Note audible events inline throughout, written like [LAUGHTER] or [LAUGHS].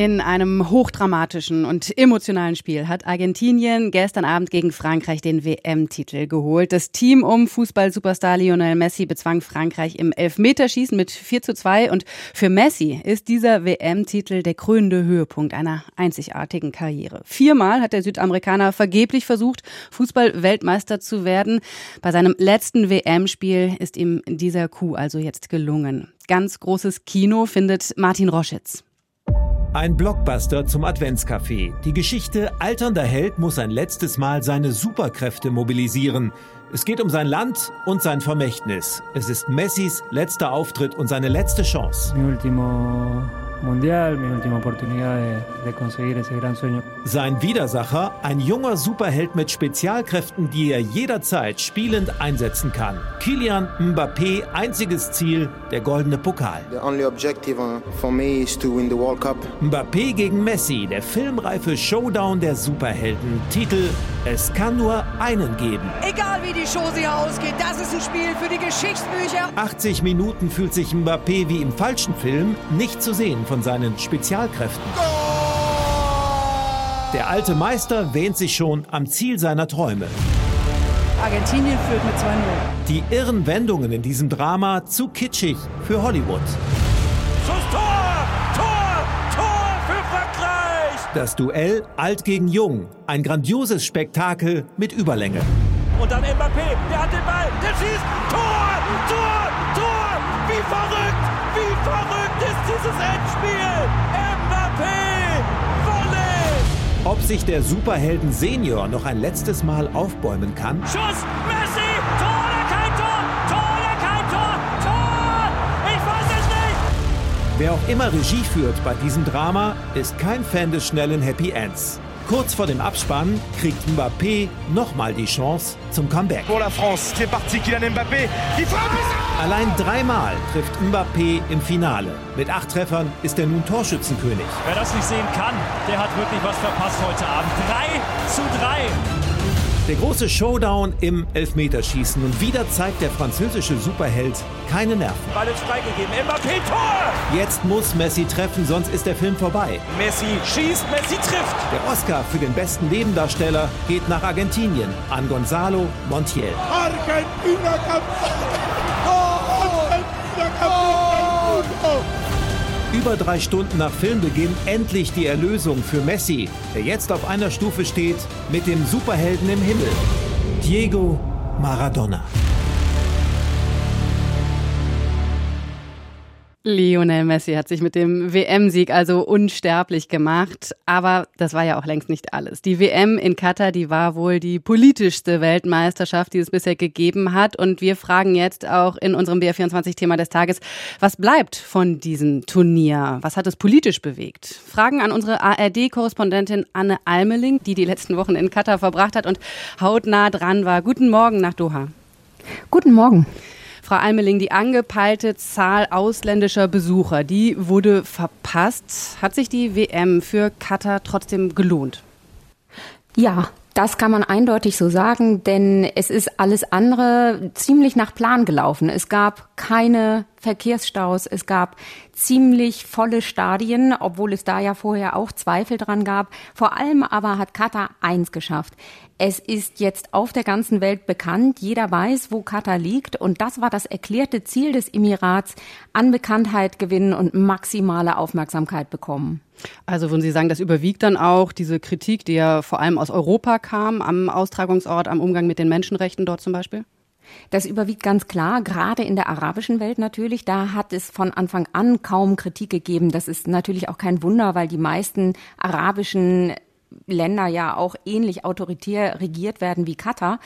In einem hochdramatischen und emotionalen Spiel hat Argentinien gestern Abend gegen Frankreich den WM-Titel geholt. Das Team um Fußball-Superstar Lionel Messi bezwang Frankreich im Elfmeterschießen mit 4 zu 2 und für Messi ist dieser WM-Titel der krönende Höhepunkt einer einzigartigen Karriere. Viermal hat der Südamerikaner vergeblich versucht, Fußball-Weltmeister zu werden. Bei seinem letzten WM-Spiel ist ihm dieser Coup also jetzt gelungen. Ganz großes Kino findet Martin Roschitz. Ein Blockbuster zum Adventscafé. Die Geschichte Alternder Held muss ein letztes Mal seine Superkräfte mobilisieren. Es geht um sein Land und sein Vermächtnis. Es ist Messis letzter Auftritt und seine letzte Chance. Mi mundial, mi última oportunidad de, de conseguir ese gran sueño. Sein Widersacher, ein junger Superheld mit Spezialkräften, die er jederzeit spielend einsetzen kann. Kilian Mbappé, einziges Ziel, der goldene Pokal. The only objective for me is to win the World Cup. Mbappé gegen Messi, der filmreife Showdown der Superhelden. Titel Es kann nur einen geben. Egal wie die Show hier ausgeht, das ist ein Spiel für die Geschichtsbücher. 80 Minuten fühlt sich Mbappé wie im falschen Film nicht zu sehen von seinen Spezialkräften. Der alte Meister wähnt sich schon am Ziel seiner Träume. Argentinien führt mit 2-0. Die irren Wendungen in diesem Drama zu kitschig für Hollywood. Schuss! Tor! Das Duell alt gegen jung. Ein grandioses Spektakel mit Überlänge. Und dann Mbappé, der hat den Ball, der schießt! Tor! Tor! Tor! Wie verrückt! Wie verrückt ist dieses Endspiel! Mbappé! Volley! Ob sich der Superhelden Senior noch ein letztes Mal aufbäumen kann? Schuss! Wer auch immer Regie führt bei diesem Drama, ist kein Fan des schnellen Happy Ends. Kurz vor dem Abspann kriegt Mbappé nochmal die Chance zum Comeback. Pour la France, c'est parti Kylian Mbappé. Die Frappe ist Allein dreimal trifft Mbappé im Finale. Mit acht Treffern ist er nun Torschützenkönig. Wer das nicht sehen kann, der hat wirklich was verpasst heute Abend. 3 zu 3. Der große Showdown im Elfmeterschießen und wieder zeigt der französische Superheld keine Nerven. Ball ist freigegeben. Mbappé, Tor! Jetzt muss Messi treffen, sonst ist der Film vorbei. Messi schießt, Messi trifft. Der Oscar für den besten Nebendarsteller geht nach Argentinien an Gonzalo Montiel. Argentina Über drei Stunden nach Filmbeginn endlich die Erlösung für Messi, der jetzt auf einer Stufe steht mit dem Superhelden im Himmel. Diego Maradona. Lionel Messi hat sich mit dem WM-Sieg also unsterblich gemacht. Aber das war ja auch längst nicht alles. Die WM in Katar, die war wohl die politischste Weltmeisterschaft, die es bisher gegeben hat. Und wir fragen jetzt auch in unserem BR24-Thema des Tages, was bleibt von diesem Turnier? Was hat es politisch bewegt? Fragen an unsere ARD-Korrespondentin Anne Almeling, die die letzten Wochen in Katar verbracht hat und hautnah dran war. Guten Morgen nach Doha. Guten Morgen. Frau Almeling, die angepeilte Zahl ausländischer Besucher, die wurde verpasst. Hat sich die WM für Katar trotzdem gelohnt? Ja, das kann man eindeutig so sagen, denn es ist alles andere ziemlich nach Plan gelaufen. Es gab keine Verkehrsstaus, es gab ziemlich volle Stadien, obwohl es da ja vorher auch Zweifel dran gab. Vor allem aber hat Katar eins geschafft. Es ist jetzt auf der ganzen Welt bekannt. Jeder weiß, wo Katar liegt. Und das war das erklärte Ziel des Emirats, an Bekanntheit gewinnen und maximale Aufmerksamkeit bekommen. Also würden Sie sagen, das überwiegt dann auch diese Kritik, die ja vor allem aus Europa kam, am Austragungsort, am Umgang mit den Menschenrechten dort zum Beispiel? Das überwiegt ganz klar, gerade in der arabischen Welt natürlich. Da hat es von Anfang an kaum Kritik gegeben. Das ist natürlich auch kein Wunder, weil die meisten arabischen Länder ja auch ähnlich autoritär regiert werden wie Katar.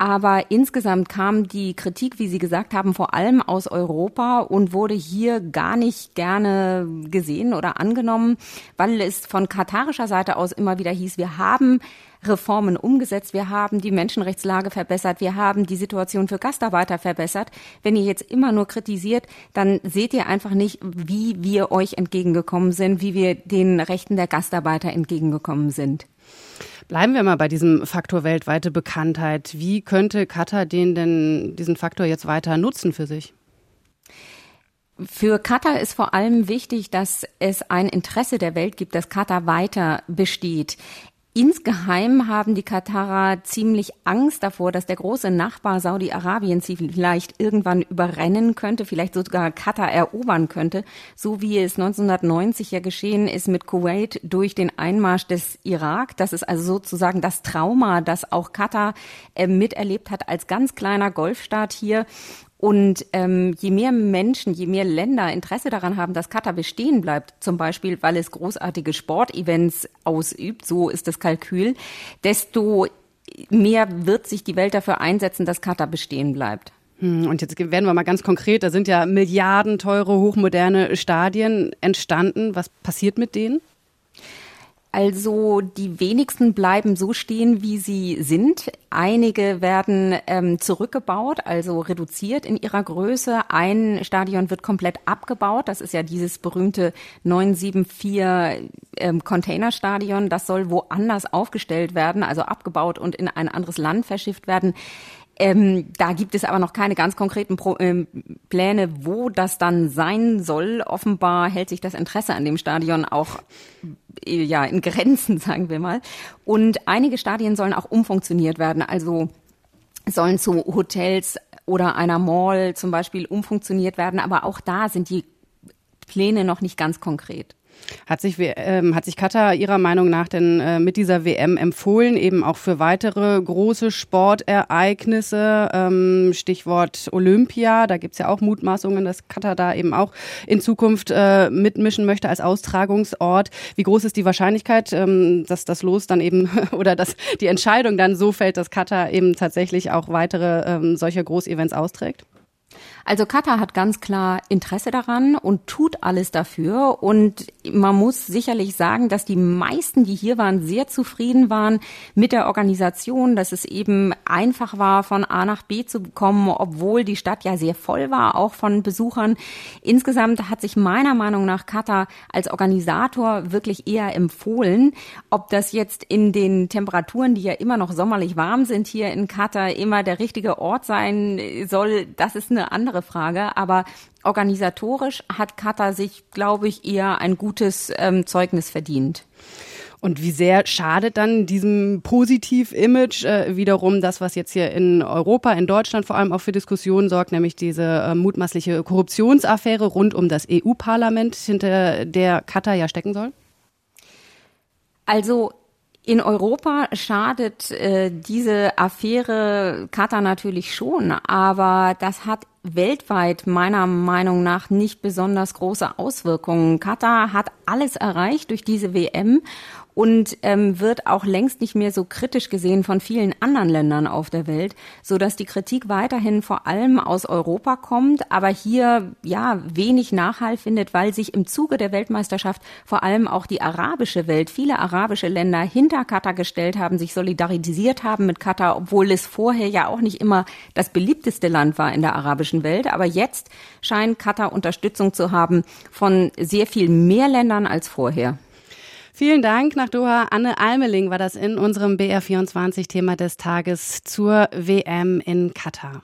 Aber insgesamt kam die Kritik, wie Sie gesagt haben, vor allem aus Europa und wurde hier gar nicht gerne gesehen oder angenommen, weil es von katarischer Seite aus immer wieder hieß, wir haben Reformen umgesetzt, wir haben die Menschenrechtslage verbessert, wir haben die Situation für Gastarbeiter verbessert. Wenn ihr jetzt immer nur kritisiert, dann seht ihr einfach nicht, wie wir euch entgegengekommen sind, wie wir den Rechten der Gastarbeiter entgegengekommen sind. Bleiben wir mal bei diesem Faktor weltweite Bekanntheit. Wie könnte Katar den denn diesen Faktor jetzt weiter nutzen für sich? Für Katar ist vor allem wichtig, dass es ein Interesse der Welt gibt, dass Katar weiter besteht. Insgeheim haben die Katarer ziemlich Angst davor, dass der große Nachbar Saudi-Arabien sie vielleicht irgendwann überrennen könnte, vielleicht sogar Katar erobern könnte, so wie es 1990 ja geschehen ist mit Kuwait durch den Einmarsch des Irak. Das ist also sozusagen das Trauma, das auch Katar äh, miterlebt hat als ganz kleiner Golfstaat hier. Und ähm, je mehr Menschen, je mehr Länder Interesse daran haben, dass Katar bestehen bleibt, zum Beispiel weil es großartige Sportevents ausübt, so ist das Kalkül, desto mehr wird sich die Welt dafür einsetzen, dass Katar bestehen bleibt. Hm, und jetzt werden wir mal ganz konkret. Da sind ja Milliarden teure, hochmoderne Stadien entstanden. Was passiert mit denen? Also die wenigsten bleiben so stehen, wie sie sind. Einige werden ähm, zurückgebaut, also reduziert in ihrer Größe. Ein Stadion wird komplett abgebaut. Das ist ja dieses berühmte 974 ähm, Containerstadion. Das soll woanders aufgestellt werden, also abgebaut und in ein anderes Land verschifft werden. Ähm, da gibt es aber noch keine ganz konkreten Pro ähm, Pläne, wo das dann sein soll. Offenbar hält sich das Interesse an dem Stadion auch ja in Grenzen, [LAUGHS] sagen wir mal. Und einige Stadien sollen auch umfunktioniert werden, also sollen zu Hotels oder einer Mall zum Beispiel umfunktioniert werden. Aber auch da sind die Pläne noch nicht ganz konkret. Hat sich, ähm, hat sich Katar Ihrer Meinung nach denn äh, mit dieser WM empfohlen, eben auch für weitere große Sportereignisse? Ähm, Stichwort Olympia, da gibt's ja auch Mutmaßungen, dass Katar da eben auch in Zukunft äh, mitmischen möchte als Austragungsort. Wie groß ist die Wahrscheinlichkeit, ähm, dass das Los dann eben [LAUGHS] oder dass die Entscheidung dann so fällt, dass Katar eben tatsächlich auch weitere ähm, solcher Großevents austrägt? Also Katar hat ganz klar Interesse daran und tut alles dafür. Und man muss sicherlich sagen, dass die meisten, die hier waren, sehr zufrieden waren mit der Organisation, dass es eben einfach war, von A nach B zu kommen, obwohl die Stadt ja sehr voll war, auch von Besuchern. Insgesamt hat sich meiner Meinung nach Katar als Organisator wirklich eher empfohlen. Ob das jetzt in den Temperaturen, die ja immer noch sommerlich warm sind hier in Katar, immer der richtige Ort sein soll, das ist eine andere andere Frage, aber organisatorisch hat Katar sich, glaube ich, eher ein gutes ähm, Zeugnis verdient. Und wie sehr schadet dann diesem Positiv-Image äh, wiederum das, was jetzt hier in Europa, in Deutschland vor allem auch für Diskussionen sorgt, nämlich diese äh, mutmaßliche Korruptionsaffäre rund um das EU-Parlament, hinter der Katar ja stecken soll? Also in Europa schadet äh, diese Affäre Katar natürlich schon, aber das hat weltweit meiner Meinung nach nicht besonders große Auswirkungen. Katar hat alles erreicht durch diese WM und ähm, wird auch längst nicht mehr so kritisch gesehen von vielen anderen Ländern auf der Welt, so dass die Kritik weiterhin vor allem aus Europa kommt, aber hier ja wenig Nachhall findet, weil sich im Zuge der Weltmeisterschaft vor allem auch die arabische Welt, viele arabische Länder hinter Katar gestellt haben, sich solidarisiert haben mit Katar, obwohl es vorher ja auch nicht immer das beliebteste Land war in der arabischen Welt, aber jetzt scheint Katar Unterstützung zu haben von sehr viel mehr Ländern als vorher. Vielen Dank nach Doha. Anne Almeling war das in unserem BR24-Thema des Tages zur WM in Katar.